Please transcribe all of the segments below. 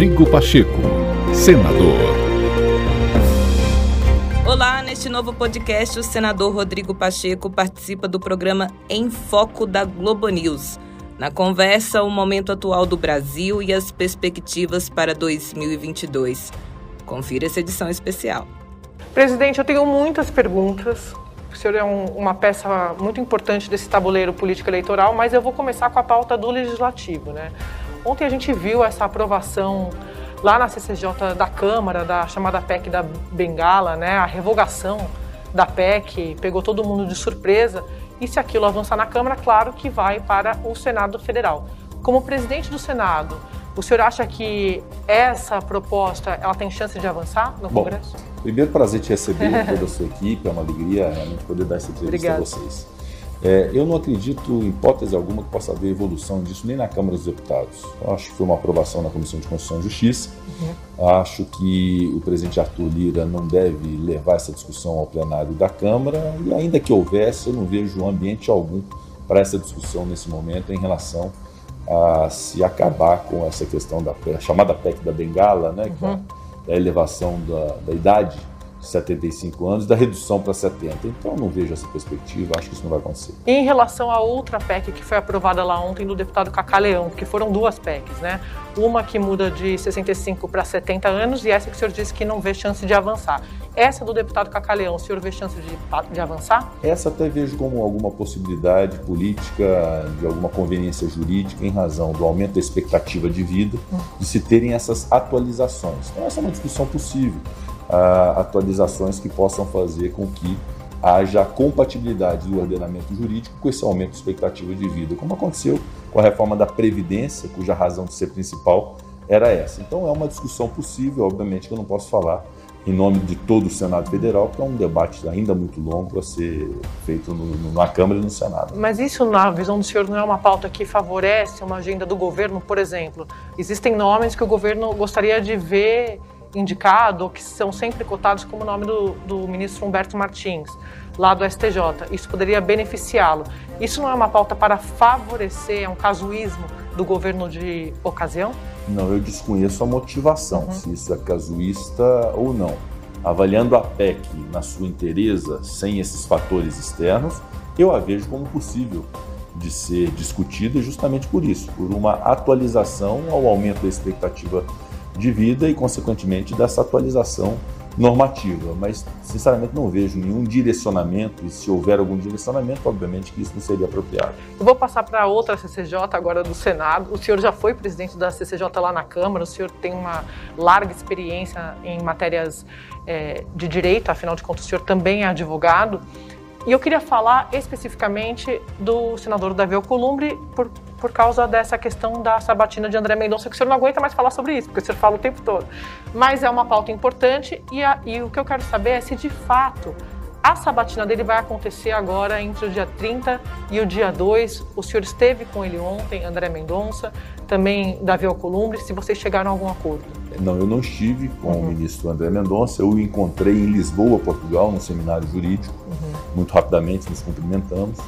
Rodrigo Pacheco, senador. Olá, neste novo podcast, o senador Rodrigo Pacheco participa do programa Em Foco da Globo News. Na conversa, o momento atual do Brasil e as perspectivas para 2022. Confira essa edição especial. Presidente, eu tenho muitas perguntas. O senhor é um, uma peça muito importante desse tabuleiro político eleitoral, mas eu vou começar com a pauta do legislativo. Né? Ontem a gente viu essa aprovação lá na CCJ da Câmara, da chamada PEC da Bengala, né? a revogação da PEC, pegou todo mundo de surpresa. E se aquilo avançar na Câmara, claro que vai para o Senado Federal. Como presidente do Senado, o senhor acha que essa proposta ela tem chance de avançar no Bom, Congresso? Primeiro, prazer te receber, toda a sua equipe, é uma alegria realmente poder dar essa entrevista Obrigada. a vocês. É, eu não acredito, em hipótese alguma, que possa haver evolução disso nem na Câmara dos Deputados. Eu acho que foi uma aprovação na Comissão de Constituição e Justiça. Acho que o presidente Arthur Lira não deve levar essa discussão ao plenário da Câmara e, ainda que houvesse, eu não vejo ambiente algum para essa discussão nesse momento em relação a se acabar com essa questão da a chamada PEC da Bengala, né, que é da elevação da, da idade de 75 anos, da redução para 70. Então, não vejo essa perspectiva, acho que isso não vai acontecer. E em relação à outra PEC que foi aprovada lá ontem do deputado Cacaleão, que foram duas PECs, né? Uma que muda de 65 para 70 anos e essa que o senhor disse que não vê chance de avançar. Essa do deputado Cacaleão, o senhor vê chance de, de avançar? Essa até vejo como alguma possibilidade política, de alguma conveniência jurídica, em razão do aumento da expectativa de vida, de se terem essas atualizações. Então, essa é uma discussão possível. Ah, atualizações que possam fazer com que haja compatibilidade do ordenamento jurídico com esse aumento de expectativa de vida, como aconteceu com a reforma da Previdência, cuja razão de ser principal era essa. Então, é uma discussão possível, obviamente que eu não posso falar em nome de todo o Senado Federal, porque é um debate ainda muito longo a ser feito no, no, na Câmara e no Senado. Mas isso, na visão do senhor, não é uma pauta que favorece uma agenda do governo? Por exemplo, existem nomes que o governo gostaria de ver indicado que são sempre cotados como o nome do, do ministro Humberto Martins, lá do STJ. Isso poderia beneficiá-lo. Isso não é uma pauta para favorecer, é um casuísmo do governo de ocasião? Não, eu desconheço a motivação, se isso é casuísta ou não. Avaliando a PEC na sua inteireza, sem esses fatores externos, eu a vejo como possível de ser discutida justamente por isso, por uma atualização ao aumento da expectativa de vida e, consequentemente, dessa atualização normativa. Mas, sinceramente, não vejo nenhum direcionamento, e se houver algum direcionamento, obviamente que isso não seria apropriado. Eu vou passar para outra CCJ agora do Senado. O senhor já foi presidente da CCJ lá na Câmara, o senhor tem uma larga experiência em matérias é, de direito, afinal de contas, o senhor também é advogado. E eu queria falar especificamente do senador Davi Alcolumbre por, por causa dessa questão da sabatina de André Mendonça, que o senhor não aguenta mais falar sobre isso, porque o senhor fala o tempo todo. Mas é uma pauta importante e, a, e o que eu quero saber é se de fato a sabatina dele vai acontecer agora entre o dia 30 e o dia 2. O senhor esteve com ele ontem, André Mendonça, também Davi Alcolumbre, se vocês chegaram a algum acordo. Não, eu não estive com o ministro André Mendonça, eu o encontrei em Lisboa, Portugal, num seminário jurídico. Muito rapidamente nos cumprimentamos.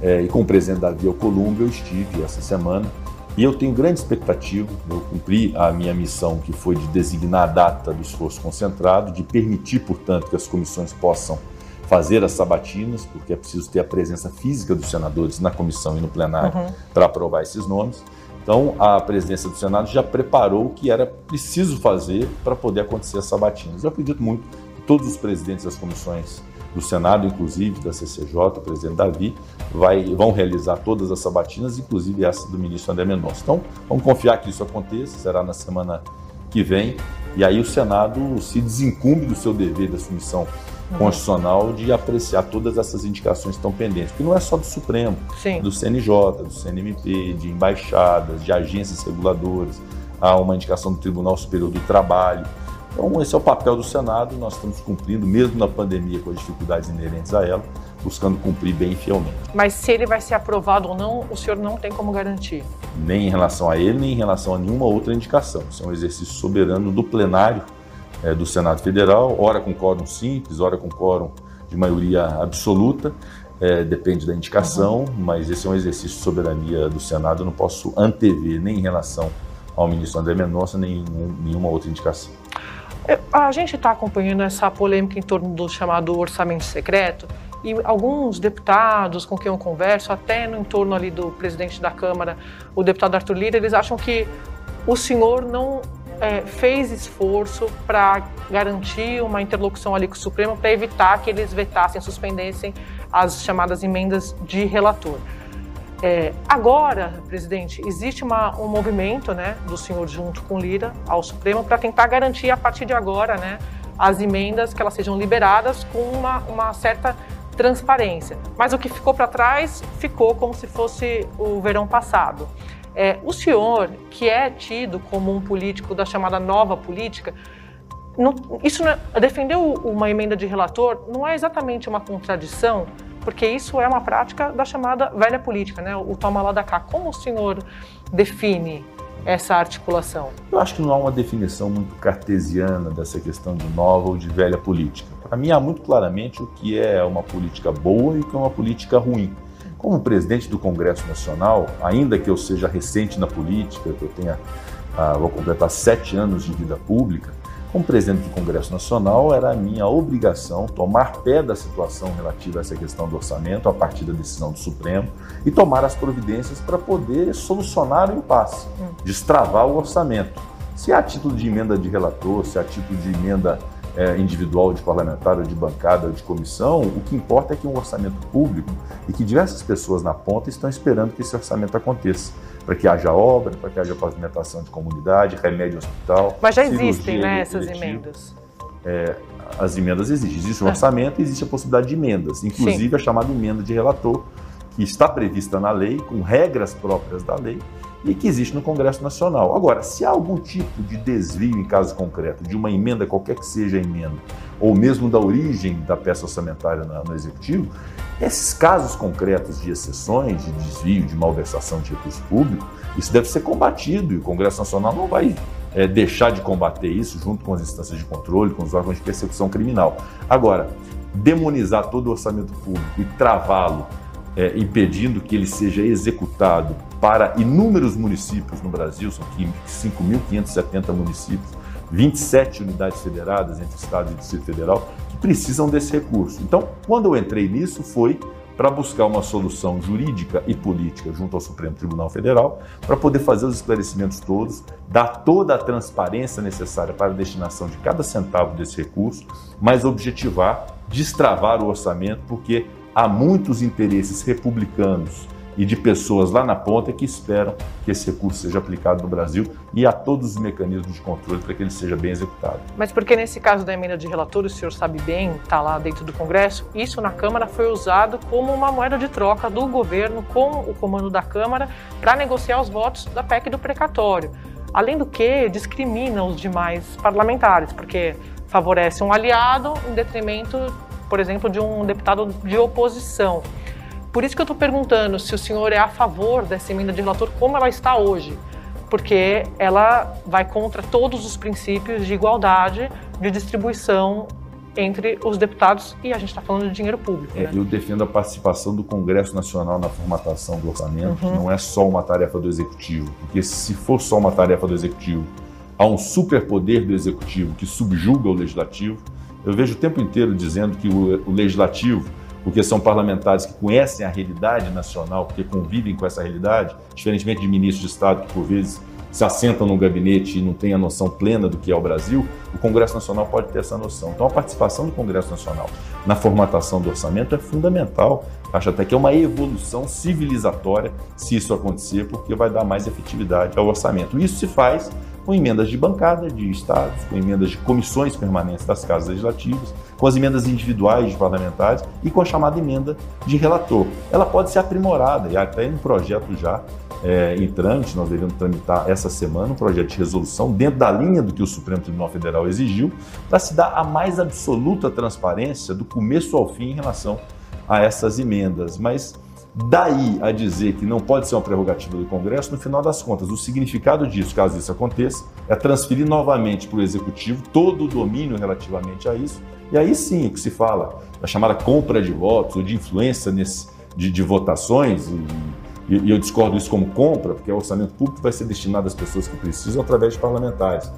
É, e com o presidente Davi Alcolumbre eu estive essa semana. E eu tenho grande expectativa, eu cumpri a minha missão, que foi de designar a data do esforço concentrado, de permitir, portanto, que as comissões possam fazer as sabatinas, porque é preciso ter a presença física dos senadores na comissão e no plenário para aprovar esses nomes. Então, a presidência do Senado já preparou o que era preciso fazer para poder acontecer as sabatinas. Eu acredito muito que todos os presidentes das comissões do Senado, inclusive da CCJ, o presidente Davi, vai, vão realizar todas as sabatinas, inclusive essa do ministro André Mendonça. Então, vamos confiar que isso aconteça, será na semana que vem, e aí o Senado se desincumbe do seu dever da submissão constitucional de apreciar todas essas indicações que estão pendentes, porque não é só do Supremo, Sim. do CNJ, do CNMP, de embaixadas, de agências reguladoras, há uma indicação do Tribunal Superior do Trabalho. Então, esse é o papel do Senado, nós estamos cumprindo, mesmo na pandemia, com as dificuldades inerentes a ela, buscando cumprir bem e fielmente. Mas se ele vai ser aprovado ou não, o senhor não tem como garantir. Nem em relação a ele, nem em relação a nenhuma outra indicação. Isso é um exercício soberano do plenário eh, do Senado Federal, ora com quórum simples, ora com quórum de maioria absoluta, eh, depende da indicação, mas esse é um exercício de soberania do Senado, eu não posso antever nem em relação ao ministro André Mendonça nem nenhuma outra indicação. É, a gente está acompanhando essa polêmica em torno do chamado orçamento secreto e alguns deputados com quem eu converso, até no entorno ali do presidente da Câmara, o deputado Arthur Lira, eles acham que o senhor não é, fez esforço para garantir uma interlocução ali com o Supremo para evitar que eles vetassem, suspendessem as chamadas emendas de relator. É, agora, presidente, existe uma, um movimento né, do senhor junto com Lira ao Supremo para tentar garantir a partir de agora né, as emendas que elas sejam liberadas com uma, uma certa transparência. Mas o que ficou para trás ficou como se fosse o verão passado. É, o senhor, que é tido como um político da chamada nova política, não, isso não, é, defender uma emenda de relator não é exatamente uma contradição, porque isso é uma prática da chamada velha política, né? o toma lá da cá. Como o senhor define essa articulação? Eu acho que não há uma definição muito cartesiana dessa questão de nova ou de velha política. Para mim, há muito claramente o que é uma política boa e o que é uma política ruim. Como presidente do Congresso Nacional, ainda que eu seja recente na política, que eu tenha, ah, vou completar sete anos de vida pública, como presidente do Congresso Nacional, era a minha obrigação tomar pé da situação relativa a essa questão do orçamento, a partir da decisão do Supremo, e tomar as providências para poder solucionar o impasse, destravar o orçamento. Se há título de emenda de relator, se há título de emenda é, individual de parlamentar, ou de bancada, ou de comissão, o que importa é que um orçamento público e que diversas pessoas na ponta estão esperando que esse orçamento aconteça, para que haja obra, para que haja pavimentação de comunidade, remédio hospital. Mas já existem né, essas emendas. É, as emendas existem. Existe um orçamento e existe a possibilidade de emendas, inclusive Sim. a chamada emenda de relator, que está prevista na lei, com regras próprias da lei, e que existe no Congresso Nacional. Agora, se há algum tipo de desvio em caso concreto, de uma emenda, qualquer que seja a emenda, ou mesmo da origem da peça orçamentária no Executivo, esses casos concretos de exceções, de desvio, de malversação de recurso público, isso deve ser combatido e o Congresso Nacional não vai é, deixar de combater isso junto com as instâncias de controle, com os órgãos de persecução criminal. Agora, demonizar todo o orçamento público e travá-lo é, impedindo que ele seja executado para inúmeros municípios no Brasil, são 5.570 municípios, 27 unidades federadas entre Estado e Distrito Federal, que precisam desse recurso. Então, quando eu entrei nisso, foi para buscar uma solução jurídica e política junto ao Supremo Tribunal Federal, para poder fazer os esclarecimentos todos, dar toda a transparência necessária para a destinação de cada centavo desse recurso, mas objetivar, destravar o orçamento, porque há muitos interesses republicanos e de pessoas lá na ponta que esperam que esse recurso seja aplicado no Brasil e há todos os mecanismos de controle para que ele seja bem executado. Mas porque nesse caso da emenda de relator, o senhor sabe bem, está lá dentro do Congresso, isso na Câmara foi usado como uma moeda de troca do governo com o comando da Câmara para negociar os votos da PEC do precatório. Além do que, discrimina os demais parlamentares, porque favorece um aliado em detrimento por exemplo, de um deputado de oposição. Por isso que eu estou perguntando se o senhor é a favor dessa emenda de relator como ela está hoje, porque ela vai contra todos os princípios de igualdade de distribuição entre os deputados e a gente está falando de dinheiro público. É, né? eu defendo a participação do Congresso Nacional na formatação do orçamento, uhum. não é só uma tarefa do Executivo, porque se for só uma tarefa do Executivo, há um superpoder do Executivo que subjuga o Legislativo, eu vejo o tempo inteiro dizendo que o, o legislativo, porque são parlamentares que conhecem a realidade nacional, porque convivem com essa realidade, diferentemente de ministros de Estado que, por vezes, se assentam no gabinete e não têm a noção plena do que é o Brasil, o Congresso Nacional pode ter essa noção. Então, a participação do Congresso Nacional na formatação do orçamento é fundamental. Acho até que é uma evolução civilizatória se isso acontecer, porque vai dar mais efetividade ao orçamento. Isso se faz com emendas de bancada de estados, com emendas de comissões permanentes das casas legislativas, com as emendas individuais de parlamentares e com a chamada emenda de relator. Ela pode ser aprimorada e até um projeto já é, em trâmite, nós devemos tramitar essa semana um projeto de resolução dentro da linha do que o Supremo Tribunal Federal exigiu, para se dar a mais absoluta transparência do começo ao fim em relação a essas emendas. Mas Daí a dizer que não pode ser uma prerrogativa do Congresso, no final das contas, o significado disso, caso isso aconteça, é transferir novamente para o Executivo todo o domínio relativamente a isso. E aí sim, o que se fala da chamada compra de votos ou de influência nesse, de, de votações, e e eu discordo isso como compra, porque o orçamento público vai ser destinado às pessoas que precisam através de parlamentares.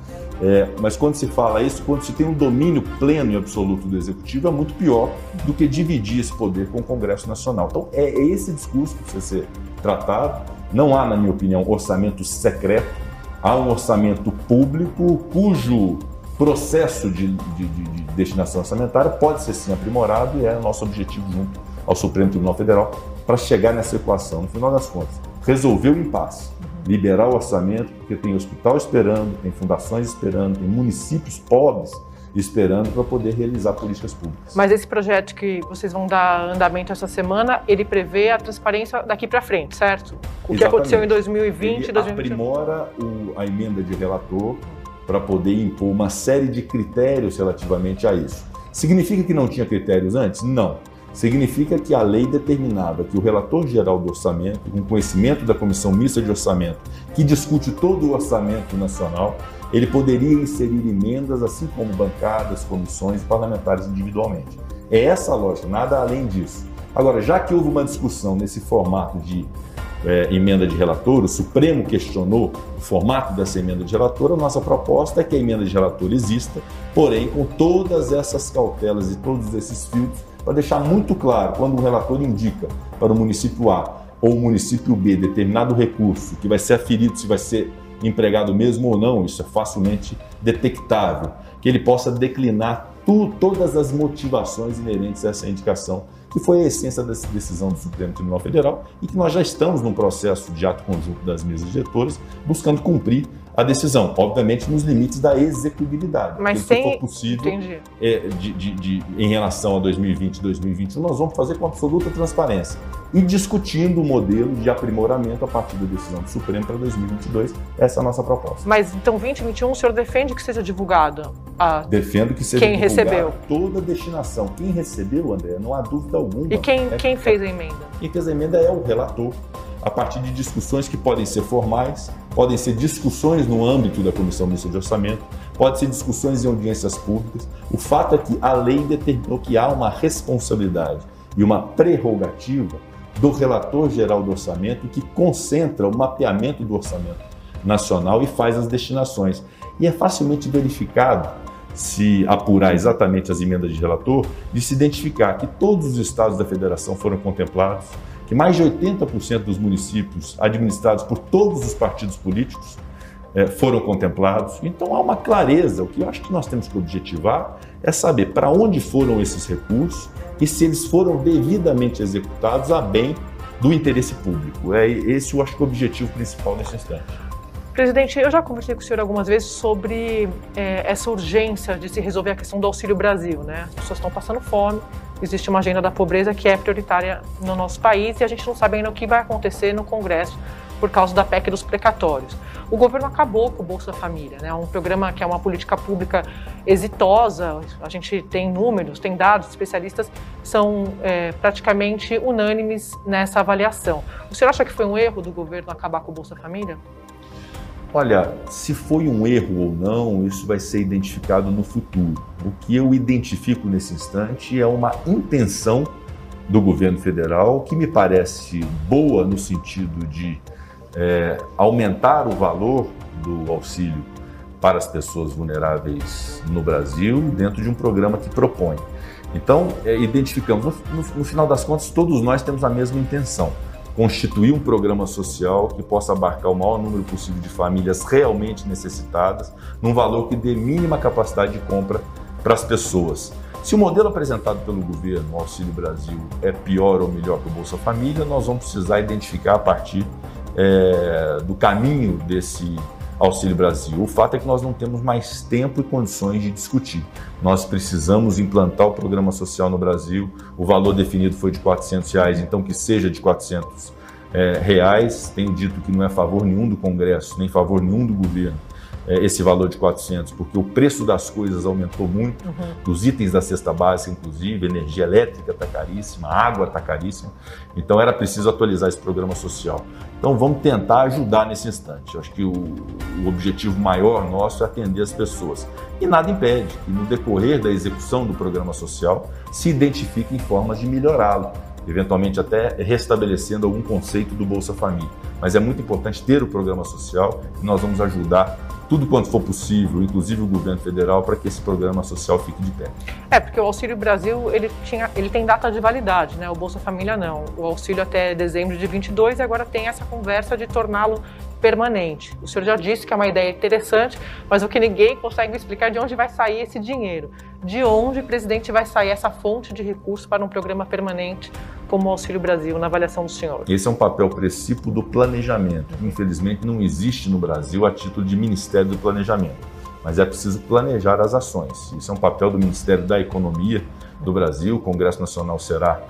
É, mas quando se fala isso, quando se tem um domínio pleno e absoluto do executivo, é muito pior do que dividir esse poder com o Congresso Nacional. Então, é esse discurso que precisa ser tratado. Não há, na minha opinião, orçamento secreto, há um orçamento público cujo processo de, de, de, de destinação orçamentária pode ser sim aprimorado e é nosso objetivo junto ao Supremo Tribunal Federal para chegar nessa equação. No final das contas, resolver o impasse, liberar o orçamento, porque tem hospital esperando, tem fundações esperando, tem municípios pobres esperando para poder realizar políticas públicas. Mas esse projeto que vocês vão dar andamento essa semana, ele prevê a transparência daqui para frente, certo? O Exatamente. que aconteceu em 2020 e 2021. aprimora o, a emenda de relator para poder impor uma série de critérios relativamente a isso. Significa que não tinha critérios antes? Não. Significa que a lei determinava que o relator geral do orçamento, com conhecimento da comissão mista de orçamento, que discute todo o orçamento nacional, ele poderia inserir emendas, assim como bancadas, comissões e parlamentares individualmente. É essa a lógica, nada além disso. Agora, já que houve uma discussão nesse formato de é, emenda de relator, o Supremo questionou o formato dessa emenda de relator, a nossa proposta é que a emenda de relator exista, porém com todas essas cautelas e todos esses filtros, para deixar muito claro, quando o relator indica para o município A ou o município B determinado recurso que vai ser aferido, se vai ser empregado mesmo ou não, isso é facilmente detectável, que ele possa declinar tu, todas as motivações inerentes a essa indicação que foi a essência dessa decisão do Supremo Tribunal Federal e que nós já estamos num processo de ato conjunto das mesas diretoras buscando cumprir a decisão, obviamente nos limites da execuibilidade. Mas se for possível, é, de, de, de, em relação a 2020 e 2021, nós vamos fazer com absoluta transparência e discutindo o modelo de aprimoramento a partir da decisão do Supremo para 2022. Essa é a nossa proposta. Mas então 2021 o senhor defende que seja divulgado? A... Defendo que seja quem recebeu toda a destinação. Quem recebeu, André, não há dúvida alguma. E quem, é quem fez a emenda? Quem fez a emenda é o relator, a partir de discussões que podem ser formais, podem ser discussões no âmbito da Comissão Mista de Orçamento, podem ser discussões em audiências públicas. O fato é que a lei determinou que há uma responsabilidade e uma prerrogativa do relator geral do orçamento que concentra o mapeamento do orçamento nacional e faz as destinações. E é facilmente verificado, se apurar exatamente as emendas de relator, de se identificar que todos os estados da federação foram contemplados, que mais de 80% dos municípios administrados por todos os partidos políticos eh, foram contemplados. Então há uma clareza. O que eu acho que nós temos que objetivar é saber para onde foram esses recursos e se eles foram devidamente executados a bem do interesse público. É esse eu acho que é o objetivo principal nesse instante. Presidente, eu já conversei com o senhor algumas vezes sobre é, essa urgência de se resolver a questão do Auxílio Brasil. Né? As pessoas estão passando fome, existe uma agenda da pobreza que é prioritária no nosso país e a gente não sabe ainda o que vai acontecer no Congresso por causa da PEC dos precatórios. O governo acabou com o Bolsa Família, né? um programa que é uma política pública exitosa, a gente tem números, tem dados, especialistas são é, praticamente unânimes nessa avaliação. O senhor acha que foi um erro do governo acabar com o Bolsa Família? Olha, se foi um erro ou não, isso vai ser identificado no futuro. O que eu identifico nesse instante é uma intenção do governo federal que me parece boa no sentido de é, aumentar o valor do auxílio para as pessoas vulneráveis no Brasil dentro de um programa que propõe. Então, é, identificamos, no, no, no final das contas, todos nós temos a mesma intenção constituir um programa social que possa abarcar o maior número possível de famílias realmente necessitadas, num valor que dê mínima capacidade de compra para as pessoas. Se o modelo apresentado pelo governo, o Auxílio Brasil, é pior ou melhor que o Bolsa Família, nós vamos precisar identificar a partir é, do caminho desse Auxílio Brasil. O fato é que nós não temos mais tempo e condições de discutir. Nós precisamos implantar o programa social no Brasil. O valor definido foi de 400 reais, então que seja de 400 é, reais. Tenho dito que não é favor nenhum do Congresso, nem favor nenhum do governo esse valor de 400, porque o preço das coisas aumentou muito, uhum. dos itens da cesta básica, inclusive, energia elétrica está caríssima, água está caríssima, então era preciso atualizar esse programa social. Então vamos tentar ajudar nesse instante. Eu acho que o, o objetivo maior nosso é atender as pessoas. E nada impede que no decorrer da execução do programa social se identifiquem formas de melhorá-lo. eventualmente até restabelecendo algum conceito do Bolsa Família. Mas é muito importante ter o programa social e nós vamos ajudar tudo quanto for possível, inclusive o governo federal, para que esse programa social fique de pé. É, porque o Auxílio Brasil, ele, tinha, ele tem data de validade, né? O Bolsa Família não. O auxílio até dezembro de 22 e agora tem essa conversa de torná-lo permanente. O senhor já disse que é uma ideia interessante, mas o que ninguém consegue explicar é de onde vai sair esse dinheiro. De onde, presidente, vai sair essa fonte de recursos para um programa permanente como o Auxílio Brasil, na avaliação do senhor? Esse é um papel precípio do planejamento. Infelizmente, não existe no Brasil a título de Ministério do Planejamento. Mas é preciso planejar as ações. Isso é um papel do Ministério da Economia do Brasil. O Congresso Nacional será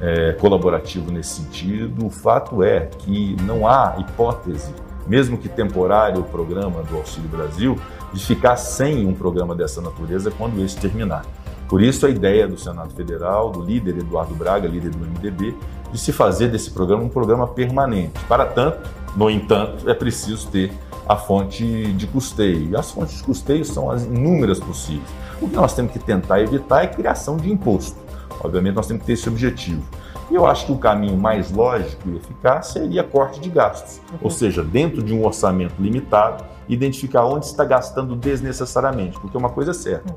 é, colaborativo nesse sentido. O fato é que não há hipótese mesmo que temporário, o programa do Auxílio Brasil, de ficar sem um programa dessa natureza quando esse terminar. Por isso, a ideia do Senado Federal, do líder Eduardo Braga, líder do MDB, de se fazer desse programa um programa permanente. Para tanto, no entanto, é preciso ter a fonte de custeio. E as fontes de custeio são as inúmeras possíveis. O que nós temos que tentar evitar é a criação de imposto. Obviamente, nós temos que ter esse objetivo. E eu acho que o caminho mais lógico e eficaz seria corte de gastos, uhum. ou seja, dentro de um orçamento limitado, identificar onde está gastando desnecessariamente, porque uma coisa é certa,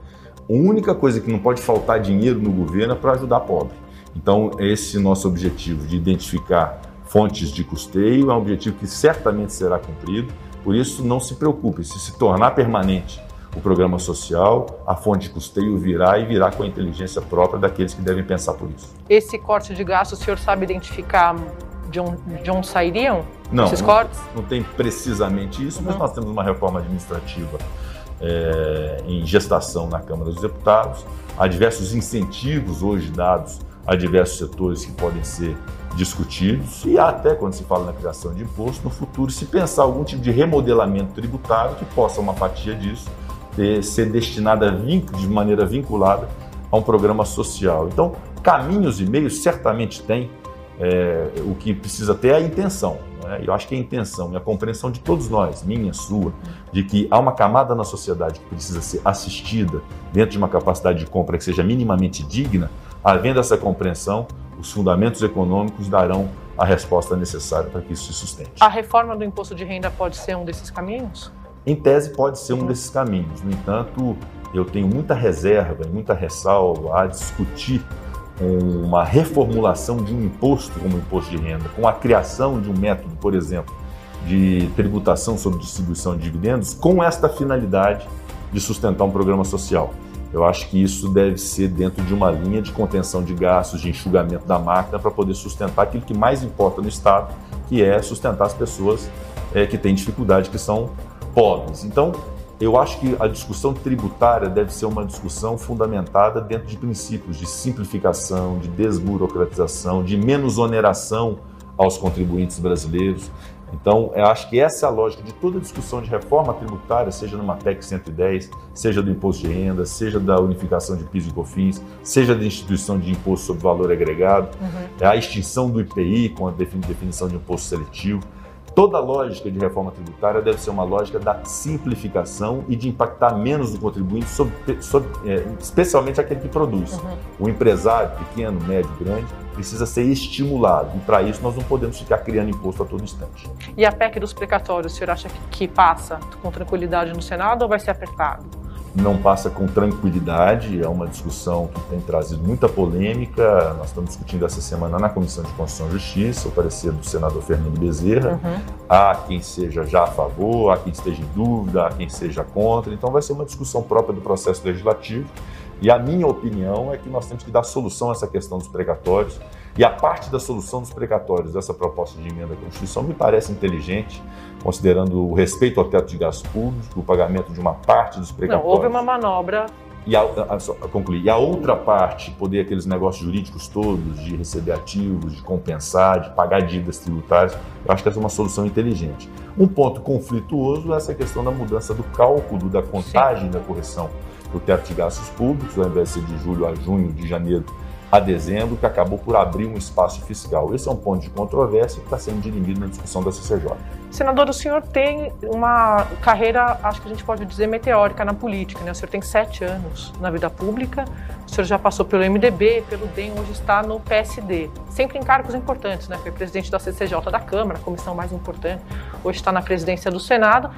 a única coisa que não pode faltar dinheiro no governo é para ajudar pobre. Então, esse nosso objetivo de identificar fontes de custeio é um objetivo que certamente será cumprido, por isso não se preocupe, se se tornar permanente o programa social, a fonte de custeio virá e virá com a inteligência própria daqueles que devem pensar por isso. Esse corte de gastos, o senhor sabe identificar de onde, de onde sairiam não, esses cortes? Não, não tem precisamente isso, uhum. mas nós temos uma reforma administrativa é, em gestação na Câmara dos Deputados. Há diversos incentivos hoje dados a diversos setores que podem ser discutidos e até quando se fala na criação de imposto, no futuro se pensar algum tipo de remodelamento tributário que possa uma fatia disso ter, ser destinada de maneira vinculada a um programa social. Então, caminhos e meios certamente tem. É, o que precisa ter é a intenção. Né? Eu acho que a intenção e a compreensão de todos nós, minha, sua, de que há uma camada na sociedade que precisa ser assistida dentro de uma capacidade de compra que seja minimamente digna, havendo essa compreensão, os fundamentos econômicos darão a resposta necessária para que isso se sustente. A reforma do imposto de renda pode ser um desses caminhos? Em tese, pode ser um desses caminhos. No entanto, eu tenho muita reserva e muita ressalva a discutir uma reformulação de um imposto como imposto de renda, com a criação de um método, por exemplo, de tributação sobre distribuição de dividendos, com esta finalidade de sustentar um programa social. Eu acho que isso deve ser dentro de uma linha de contenção de gastos, de enxugamento da máquina, para poder sustentar aquilo que mais importa no Estado, que é sustentar as pessoas é, que têm dificuldade, que são pobres. Então, eu acho que a discussão tributária deve ser uma discussão fundamentada dentro de princípios de simplificação, de desburocratização, de menos oneração aos contribuintes brasileiros. Então, eu acho que essa é a lógica de toda discussão de reforma tributária, seja numa PEC 110, seja do imposto de renda, seja da unificação de PIS e COFINS, seja da instituição de imposto sobre valor agregado, uhum. é a extinção do IPI com a definição de imposto seletivo. Toda lógica de reforma tributária deve ser uma lógica da simplificação e de impactar menos o contribuinte, sobre, sobre, é, especialmente aquele que produz. Uhum. O empresário, pequeno, médio, grande, precisa ser estimulado. E para isso nós não podemos ficar criando imposto a todo instante. E a PEC dos precatórios, o senhor acha que, que passa com tranquilidade no Senado ou vai ser apertado? Não passa com tranquilidade, é uma discussão que tem trazido muita polêmica. Nós estamos discutindo essa semana na Comissão de Constituição e Justiça o parecer do senador Fernando Bezerra. Uhum. Há quem seja já a favor, há quem esteja em dúvida, há quem seja contra. Então vai ser uma discussão própria do processo legislativo. E a minha opinião é que nós temos que dar solução a essa questão dos precatórios. E a parte da solução dos precatórios dessa proposta de emenda à Constituição me parece inteligente considerando o respeito ao teto de gastos públicos, o pagamento de uma parte dos precatórios. Não, houve uma manobra. E a, a, a, concluir. E a outra parte, poder aqueles negócios jurídicos todos, de receber ativos, de compensar, de pagar dívidas tributárias, eu acho que essa é uma solução inteligente. Um ponto conflituoso é essa questão da mudança do cálculo, da contagem Sim. da correção do teto de gastos públicos, ao invés de ser de julho a junho, de janeiro a dezembro, que acabou por abrir um espaço fiscal. Esse é um ponto de controvérsia que está sendo dirimido na discussão da CCJ. Senador, o senhor tem uma carreira, acho que a gente pode dizer, meteórica na política. Né? O senhor tem sete anos na vida pública, o senhor já passou pelo MDB, pelo DEM, hoje está no PSD. Sempre em cargos importantes, né? Foi presidente da CCJ da Câmara, a comissão mais importante, hoje está na presidência do Senado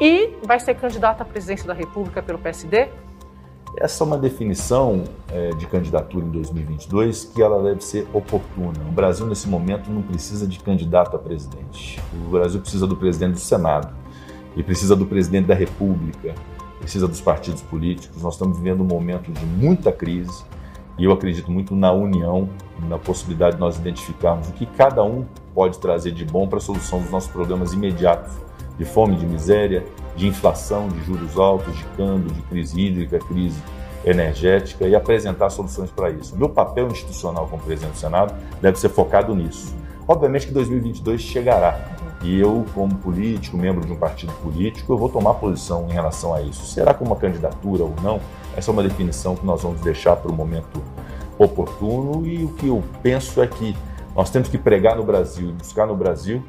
e vai ser candidato à presidência da República pelo PSD? Essa é uma definição é, de candidatura em 2022 que ela deve ser oportuna. O Brasil, nesse momento, não precisa de candidato a presidente. O Brasil precisa do presidente do Senado e precisa do presidente da República, precisa dos partidos políticos. Nós estamos vivendo um momento de muita crise e eu acredito muito na união, na possibilidade de nós identificarmos o que cada um pode trazer de bom para a solução dos nossos problemas imediatos de fome, de miséria, de inflação, de juros altos, de câmbio, de crise hídrica, crise energética e apresentar soluções para isso. O meu papel institucional como presidente do Senado deve ser focado nisso. Obviamente que 2022 chegará e eu, como político, membro de um partido político, eu vou tomar posição em relação a isso. Será com uma candidatura ou não? Essa é uma definição que nós vamos deixar para o momento oportuno e o que eu penso é que nós temos que pregar no Brasil, buscar no Brasil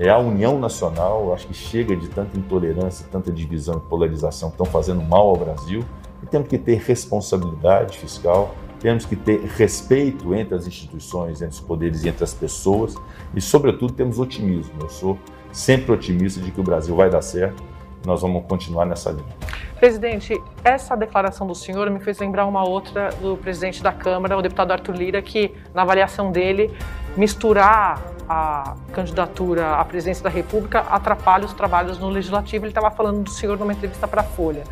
é a união nacional. Acho que chega de tanta intolerância, tanta divisão e polarização que estão fazendo mal ao Brasil. E temos que ter responsabilidade fiscal, temos que ter respeito entre as instituições, entre os poderes e entre as pessoas. E, sobretudo, temos otimismo. Eu sou sempre otimista de que o Brasil vai dar certo nós vamos continuar nessa linha. Presidente, essa declaração do senhor me fez lembrar uma outra do presidente da Câmara, o deputado Arthur Lira, que, na avaliação dele, misturar a candidatura à presidência da República atrapalha os trabalhos no Legislativo. Ele estava falando do senhor numa entrevista para a Folha.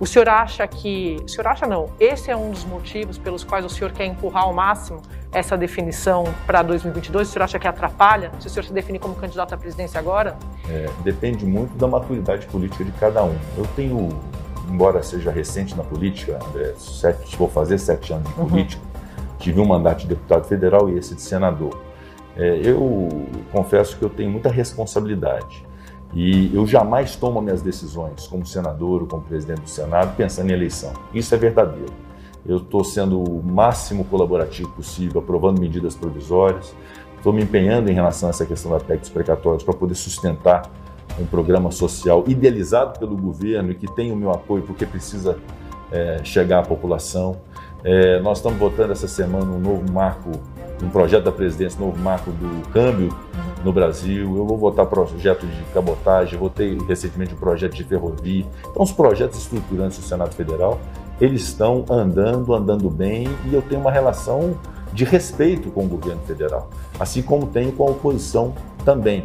O senhor acha que. O senhor acha não? Esse é um dos motivos pelos quais o senhor quer empurrar ao máximo essa definição para 2022? O senhor acha que atrapalha? Se o senhor se definir como candidato à presidência agora? É, depende muito da maturidade política de cada um. Eu tenho, embora seja recente na política, André, sete, vou fazer sete anos de uhum. Tive um mandato de deputado federal e esse de senador. É, eu confesso que eu tenho muita responsabilidade. E eu jamais tomo minhas decisões como senador ou como presidente do Senado pensando em eleição. Isso é verdadeiro. Eu estou sendo o máximo colaborativo possível, aprovando medidas provisórias, estou me empenhando em relação a essa questão da PEC dos precatórios para poder sustentar um programa social idealizado pelo governo e que tem o meu apoio porque precisa é, chegar à população. É, nós estamos votando essa semana um novo marco um projeto da presidência, novo marco do câmbio no Brasil. Eu vou votar projeto de cabotagem, votei recentemente um projeto de ferrovia. Então, os projetos estruturantes do Senado Federal, eles estão andando, andando bem, e eu tenho uma relação de respeito com o governo federal, assim como tenho com a oposição também.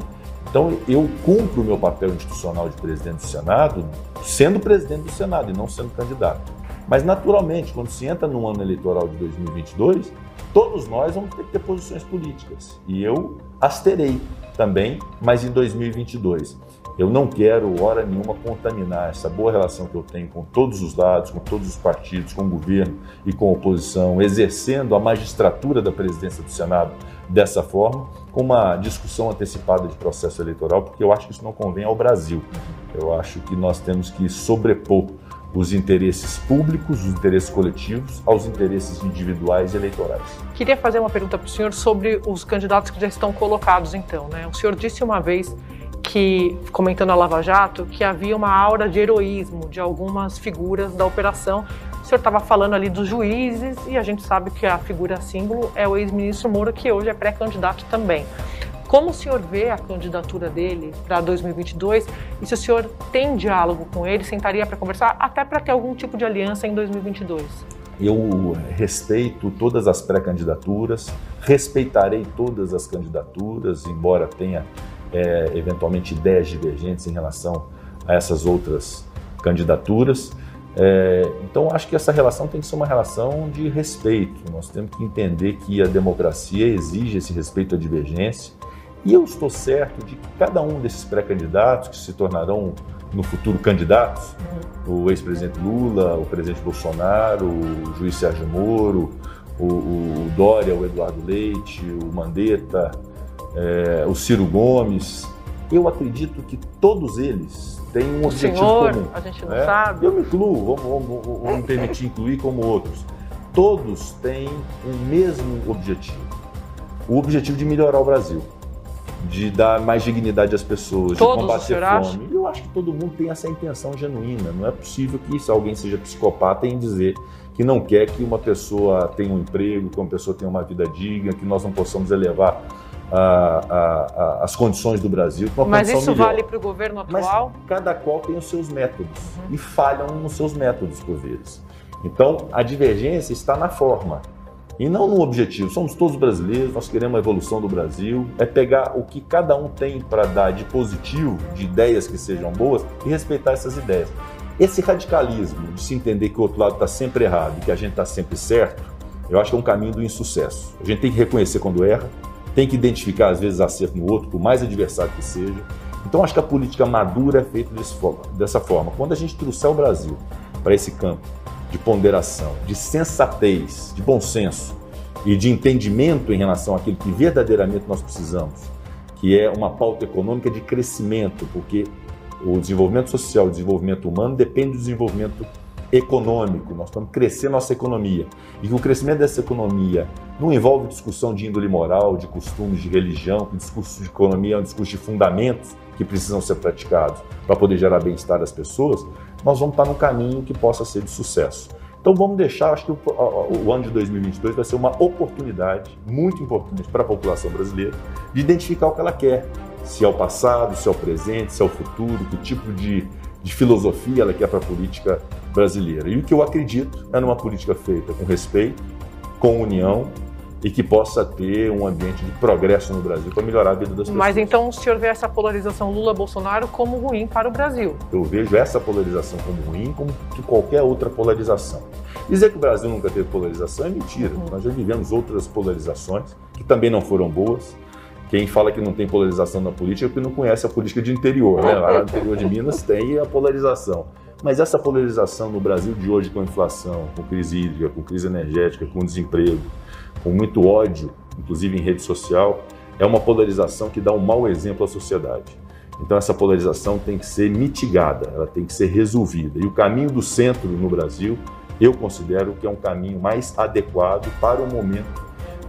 Então, eu cumpro o meu papel institucional de presidente do Senado, sendo presidente do Senado e não sendo candidato. Mas, naturalmente, quando se entra no ano eleitoral de 2022, todos nós vamos ter que ter posições políticas. E eu as terei também, mas em 2022. Eu não quero, hora nenhuma, contaminar essa boa relação que eu tenho com todos os lados, com todos os partidos, com o governo e com a oposição, exercendo a magistratura da presidência do Senado dessa forma, com uma discussão antecipada de processo eleitoral, porque eu acho que isso não convém ao Brasil. Eu acho que nós temos que sobrepor os interesses públicos, os interesses coletivos, aos interesses individuais e eleitorais. Queria fazer uma pergunta para o senhor sobre os candidatos que já estão colocados, então. Né? O senhor disse uma vez que, comentando a Lava Jato, que havia uma aura de heroísmo de algumas figuras da operação. O senhor estava falando ali dos juízes e a gente sabe que a figura símbolo é o ex-ministro Moura, que hoje é pré-candidato também. Como o senhor vê a candidatura dele para 2022 e se o senhor tem diálogo com ele, sentaria para conversar, até para ter algum tipo de aliança em 2022? Eu respeito todas as pré-candidaturas, respeitarei todas as candidaturas, embora tenha é, eventualmente ideias divergentes em relação a essas outras candidaturas. É, então, acho que essa relação tem que ser uma relação de respeito. Nós temos que entender que a democracia exige esse respeito à divergência e eu estou certo de que cada um desses pré-candidatos, que se tornarão no futuro candidatos, uhum. o ex-presidente Lula, o presidente Bolsonaro, o juiz Sérgio Moro, o, o Dória, o Eduardo Leite, o Mandetta, é, o Ciro Gomes, eu acredito que todos eles têm um o objetivo senhor, comum. A gente não é? sabe. Eu me incluo, vamos, vamos, vamos me permitir incluir como outros todos têm o mesmo objetivo: o objetivo de melhorar o Brasil, de dar mais dignidade às pessoas, Todos, de combater a fome. Eu acho que todo mundo tem essa intenção genuína. Não é possível que se alguém seja psicopata em dizer que não quer que uma pessoa tenha um emprego, que uma pessoa tenha uma vida digna, que nós não possamos elevar a, a, a, as condições do Brasil. para uma Mas isso melhor. vale para o governo Mas atual? cada qual tem os seus métodos e falham nos seus métodos por vezes. Então, a divergência está na forma e não no objetivo. Somos todos brasileiros, nós queremos a evolução do Brasil. É pegar o que cada um tem para dar de positivo, de ideias que sejam boas e respeitar essas ideias. Esse radicalismo de se entender que o outro lado está sempre errado e que a gente está sempre certo, eu acho que é um caminho do insucesso. A gente tem que reconhecer quando erra, tem que identificar às vezes acerto no outro, por mais adversário que seja. Então acho que a política madura é feita dessa forma. Quando a gente trouxer o Brasil para esse campo de ponderação, de sensatez, de bom senso e de entendimento em relação àquilo que verdadeiramente nós precisamos, que é uma pauta econômica de crescimento, porque o desenvolvimento social, o desenvolvimento humano depende do desenvolvimento econômico. Nós estamos crescer nossa economia. E que o crescimento dessa economia não envolve discussão de índole moral, de costumes, de religião, que o discurso de economia é um discurso de fundamentos que precisam ser praticados para poder gerar bem-estar das pessoas, nós vamos estar num caminho que possa ser de sucesso. Então vamos deixar, acho que o, o- ano de 2022 vai ser uma oportunidade muito importante para a população brasileira de identificar o que ela quer. Se é o passado, se é o presente, se é o futuro, que tipo de, de filosofia ela quer para a política brasileira. E o que eu acredito é numa política feita com respeito, com união e que possa ter um ambiente de progresso no Brasil para melhorar a vida das pessoas. Mas então o senhor vê essa polarização Lula-Bolsonaro como ruim para o Brasil. Eu vejo essa polarização como ruim, como que qualquer outra polarização. Dizer que o Brasil nunca teve polarização é mentira. Nós já vivemos outras polarizações que também não foram boas. Quem fala que não tem polarização na política é porque não conhece a política de interior. Né? Lá no interior de Minas tem a polarização. Mas essa polarização no Brasil de hoje, com a inflação, com crise hídrica, com crise energética, com desemprego, com muito ódio, inclusive em rede social, é uma polarização que dá um mau exemplo à sociedade. Então essa polarização tem que ser mitigada, ela tem que ser resolvida. E o caminho do centro no Brasil, eu considero que é um caminho mais adequado para o momento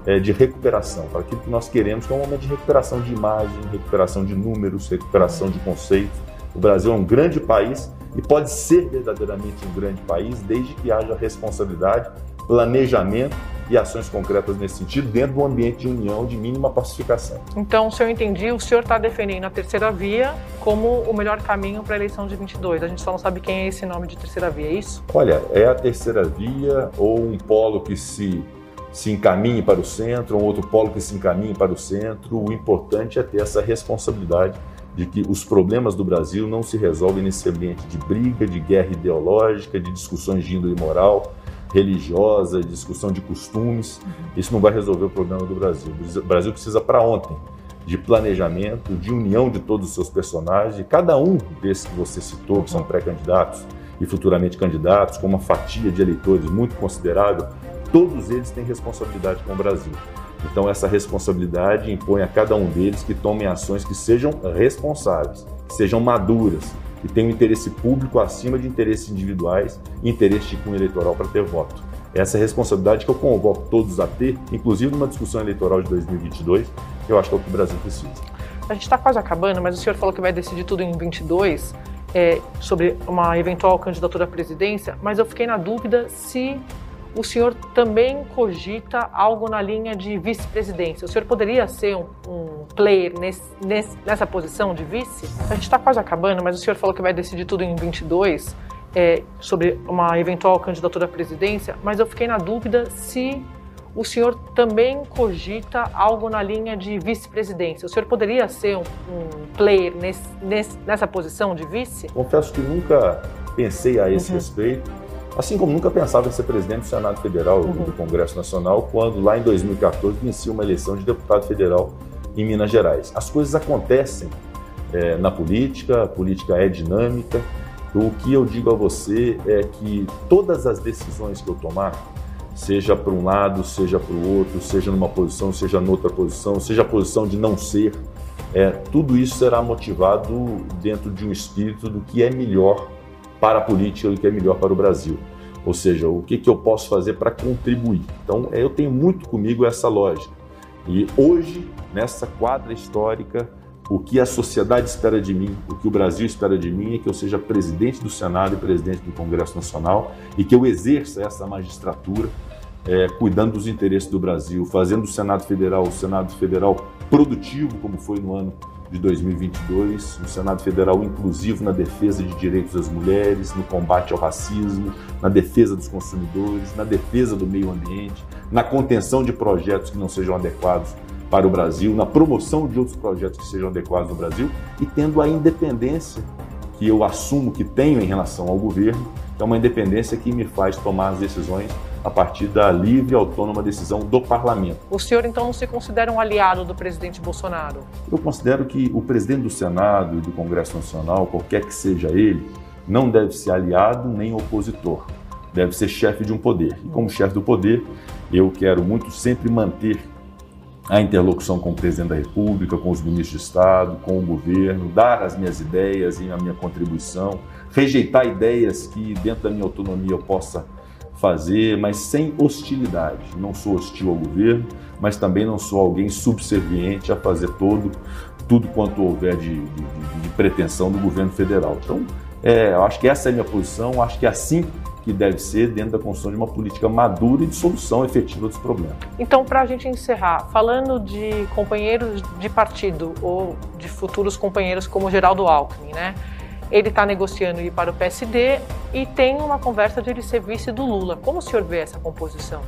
eh, de recuperação, para aquilo que nós queremos, que é um momento de recuperação de imagem, recuperação de números, recuperação de conceitos. O Brasil é um grande país e pode ser verdadeiramente um grande país desde que haja responsabilidade, planejamento e ações concretas nesse sentido dentro de um ambiente de união de mínima pacificação. Então, se eu entendi, o senhor está defendendo a terceira via como o melhor caminho para a eleição de 22. A gente só não sabe quem é esse nome de terceira via, é isso? Olha, é a terceira via ou um polo que se, se encaminhe para o centro, um outro polo que se encaminhe para o centro. O importante é ter essa responsabilidade de que os problemas do Brasil não se resolvem nesse ambiente de briga, de guerra ideológica, de discussões de índole moral, religiosa, de discussão de costumes. Isso não vai resolver o problema do Brasil. O Brasil precisa para ontem de planejamento, de união de todos os seus personagens, de cada um desses que você citou, que são pré-candidatos e futuramente candidatos, com uma fatia de eleitores muito considerável, todos eles têm responsabilidade com o Brasil. Então, essa responsabilidade impõe a cada um deles que tomem ações que sejam responsáveis, que sejam maduras, que tenham interesse público acima de interesses individuais e interesse de cunho eleitoral para ter voto. Essa é a responsabilidade que eu convoco todos a ter, inclusive numa discussão eleitoral de 2022, que eu acho que é o que o Brasil precisa. A gente está quase acabando, mas o senhor falou que vai decidir tudo em 22 é, sobre uma eventual candidatura à presidência, mas eu fiquei na dúvida se o senhor também cogita algo na linha de vice-presidência. O senhor poderia ser um, um player nesse, nesse, nessa posição de vice? A gente está quase acabando, mas o senhor falou que vai decidir tudo em 22 é, sobre uma eventual candidatura à presidência, mas eu fiquei na dúvida se o senhor também cogita algo na linha de vice-presidência. O senhor poderia ser um, um player nesse, nesse, nessa posição de vice? Confesso que nunca pensei a esse uhum. respeito, assim como nunca pensava em ser presidente do Senado Federal uhum. do Congresso Nacional, quando lá em 2014 venci uma eleição de deputado federal em Minas Gerais. As coisas acontecem é, na política, a política é dinâmica. O que eu digo a você é que todas as decisões que eu tomar, seja para um lado, seja para o outro, seja numa posição, seja noutra posição, seja a posição de não ser, é, tudo isso será motivado dentro de um espírito do que é melhor para a política e o que é melhor para o Brasil. Ou seja, o que, que eu posso fazer para contribuir? Então, eu tenho muito comigo essa lógica. E hoje, nessa quadra histórica, o que a sociedade espera de mim, o que o Brasil espera de mim é que eu seja presidente do Senado e presidente do Congresso Nacional e que eu exerça essa magistratura é, cuidando dos interesses do Brasil, fazendo o Senado Federal o Senado Federal produtivo, como foi no ano de 2022, um Senado Federal inclusivo na defesa de direitos das mulheres, no combate ao racismo, na defesa dos consumidores, na defesa do meio ambiente, na contenção de projetos que não sejam adequados para o Brasil, na promoção de outros projetos que sejam adequados no Brasil e tendo a independência que eu assumo que tenho em relação ao governo, é uma independência que me faz tomar as decisões a partir da livre e autônoma decisão do parlamento. O senhor então não se considera um aliado do presidente Bolsonaro? Eu considero que o presidente do Senado e do Congresso Nacional, qualquer que seja ele, não deve ser aliado nem opositor. Deve ser chefe de um poder. E como chefe do poder, eu quero muito sempre manter a interlocução com o presidente da República, com os ministros de Estado, com o governo, dar as minhas ideias e a minha contribuição, rejeitar ideias que dentro da minha autonomia eu possa fazer, mas sem hostilidade. Não sou hostil ao governo, mas também não sou alguém subserviente a fazer todo, tudo quanto houver de, de, de pretensão do governo federal. Então, é, eu acho que essa é a minha posição, acho que é assim que deve ser dentro da construção de uma política madura e de solução efetiva dos problemas. Então, para a gente encerrar, falando de companheiros de partido ou de futuros companheiros como Geraldo Alckmin, né? Ele está negociando ir para o PSD e tem uma conversa de ele ser vice do Lula. Como o senhor vê essa composição?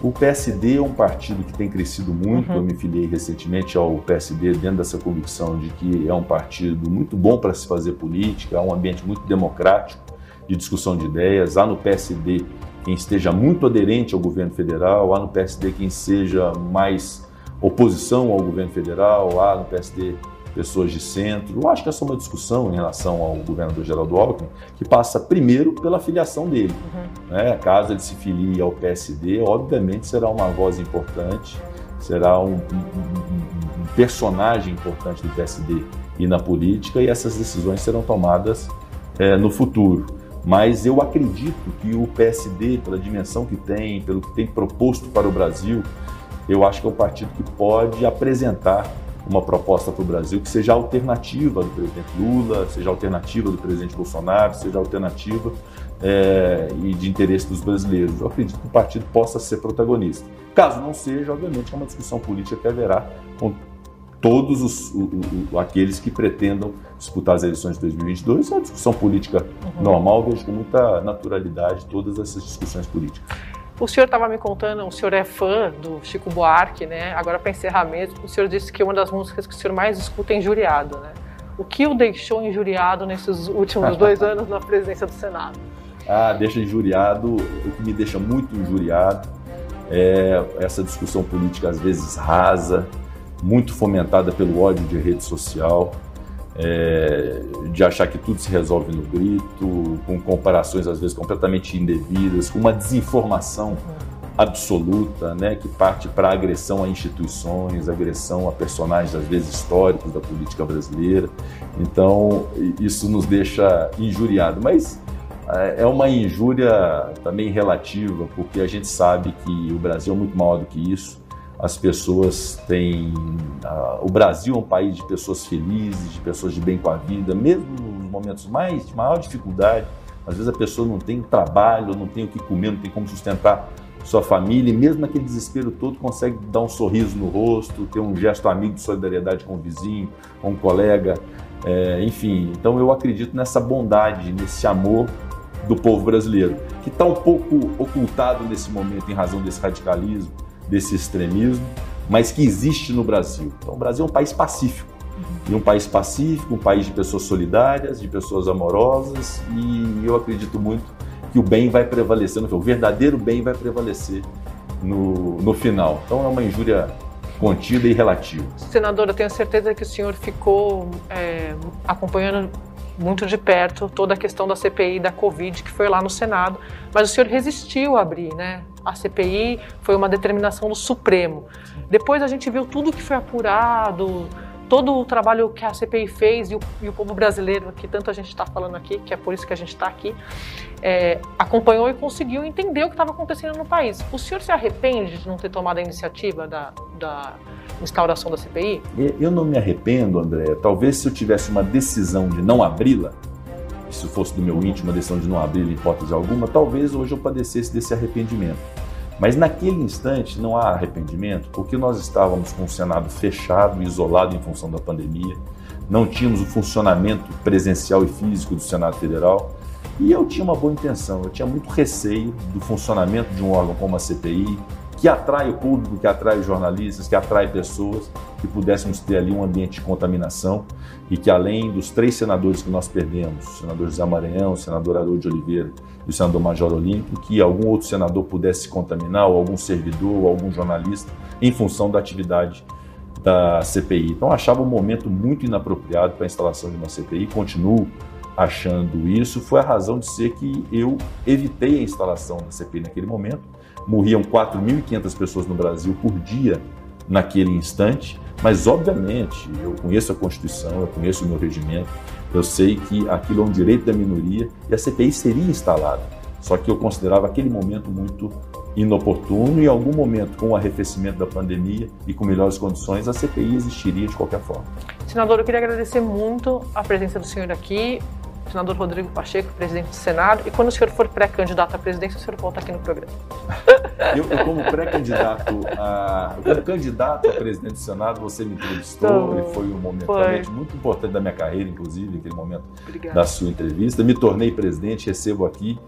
O PSD é um partido que tem crescido muito. Uhum. Eu me filiei recentemente ao PSD dentro dessa convicção de que é um partido muito bom para se fazer política, é um ambiente muito democrático de discussão de ideias. Há no PSD quem esteja muito aderente ao governo federal, há no PSD quem seja mais oposição ao governo federal, há no PSD pessoas de centro. Eu acho que essa é uma discussão em relação ao governador Geraldo Alckmin que passa primeiro pela filiação dele. Uhum. Né? Caso ele se filie ao PSD, obviamente será uma voz importante, será um, um, um, personagem importante do PSD e na política, e essas decisões serão tomadas é, no futuro. Mas eu acredito que o PSD, pela dimensão que tem, pelo que tem proposto para o Brasil, eu acho que é um partido que pode apresentar uma proposta para o Brasil que seja alternativa do presidente Lula, seja alternativa do presidente Bolsonaro, seja alternativa é, e de interesse dos brasileiros. Eu acredito que o partido possa ser protagonista. Caso não seja, obviamente é uma discussão política que haverá com todos os, o, o, aqueles que pretendam disputar as eleições de 2022. É uma discussão política uhum. normal, vejo com muita naturalidade todas essas discussões políticas. O senhor estava me contando, o senhor é fã do Chico Buarque, né? Agora, para encerrar mesmo, o senhor disse que uma das músicas que o senhor mais escuta é Injuriado, né? O que o deixou injuriado nesses últimos dois anos na presidência do Senado? Ah, deixa injuriado. O que me deixa muito injuriado é essa discussão política, às vezes rasa, muito fomentada pelo ódio de rede social é, de achar que tudo se resolve no grito, com comparações às vezes completamente indevidas, com uma desinformação absoluta, né, que parte para agressão a instituições, agressão a personagens às vezes históricos da política brasileira. Então isso nos deixa injuriado, mas é, é uma injúria também relativa, porque a gente sabe que o Brasil é muito maior do que isso as pessoas têm. Uh, o Brasil é um país de pessoas felizes, de pessoas de bem com a vida, mesmo nos momentos mais de maior dificuldade. Às vezes a pessoa não tem trabalho, não tem o que comer, não tem como sustentar sua família, e mesmo naquele desespero todo consegue dar um sorriso no rosto, ter um gesto amigo de solidariedade com o vizinho, com o colega, é, enfim. Então eu acredito nessa bondade, nesse amor do povo brasileiro, que está um pouco ocultado nesse momento em razão desse radicalismo desse extremismo, mas que existe no Brasil. Então, o Brasil é um país pacífico. E um país pacífico, um país de pessoas solidárias, de pessoas amorosas, e eu acredito muito que o bem vai prevalecer, o verdadeiro bem vai prevalecer no, no final. Então, é uma injúria contida e relativa. Senadora, tenho certeza que o senhor ficou é, acompanhando muito de perto toda a questão da CPI da Covid que foi lá no Senado, mas o senhor resistiu a abrir, né? A CPI foi uma determinação do Supremo. Depois a gente viu tudo que foi apurado todo o trabalho que a CPI fez e o, e o povo brasileiro, que tanto a gente está falando aqui, que é por isso que a gente está aqui, é, acompanhou e conseguiu entender o que estava acontecendo no país. O senhor se arrepende de não ter tomado a iniciativa da, da instauração da CPI? Eu não me arrependo, André. Talvez se eu tivesse uma decisão de não abri-la, se fosse do meu íntimo uma decisão de não abri-la hipótese alguma, talvez hoje eu padecesse desse arrependimento. Mas naquele instante não há arrependimento, porque nós estávamos com o Senado fechado, isolado em função da pandemia, não tínhamos o funcionamento presencial e físico do Senado Federal, e eu tinha uma boa intenção, eu tinha muito receio do funcionamento de um órgão como a CPI, que atrai o público, que atrai os jornalistas, que atrai pessoas, que pudéssemos ter ali um ambiente de contaminação e que além dos três senadores que nós perdemos, o senador José Maranhão, o senador Haroldo de Oliveira e o senador Major Olímpio, que algum outro senador pudesse se contaminar, ou algum servidor, ou algum jornalista, em função da atividade da CPI. Então achava um momento muito inapropriado para a instalação de uma CPI, continuo achando isso, foi a razão de ser que eu evitei a instalação da CPI naquele momento. Morriam 4.500 pessoas no Brasil por dia naquele instante, mas obviamente eu conheço a Constituição, eu conheço o meu regimento, eu sei que aquilo é um direito da minoria e a CPI seria instalada. Só que eu considerava aquele momento muito inoportuno e em algum momento, com o arrefecimento da pandemia e com melhores condições, a CPI existiria de qualquer forma. Senador, eu queria agradecer muito a presença do senhor aqui senador Rodrigo Pacheco, presidente do Senado, e quando o senhor for pré-candidato à presidência, o senhor volta aqui no programa. Eu, eu como pré-candidato a. Como candidato a presidente do Senado, você me entrevistou então, e foi um momento foi. realmente muito importante da minha carreira, inclusive, aquele momento Obrigada. da sua entrevista. Me tornei presidente, recebo aqui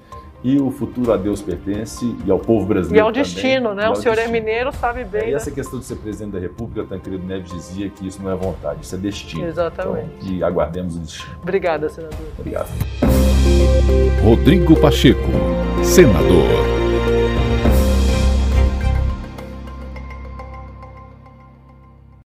e o futuro a Deus pertence e ao povo brasileiro. E ao destino, também, né? O senhor é destino. é mineiro, sabe bem. É, e né? essa questão de ser presidente da República, Tancredo Neves dizia que isso não é vontade, isso é destino. Exatamente. Então, e aguardemos o destino. Obrigada, senador. Obrigado. Rodrigo Pacheco, senador.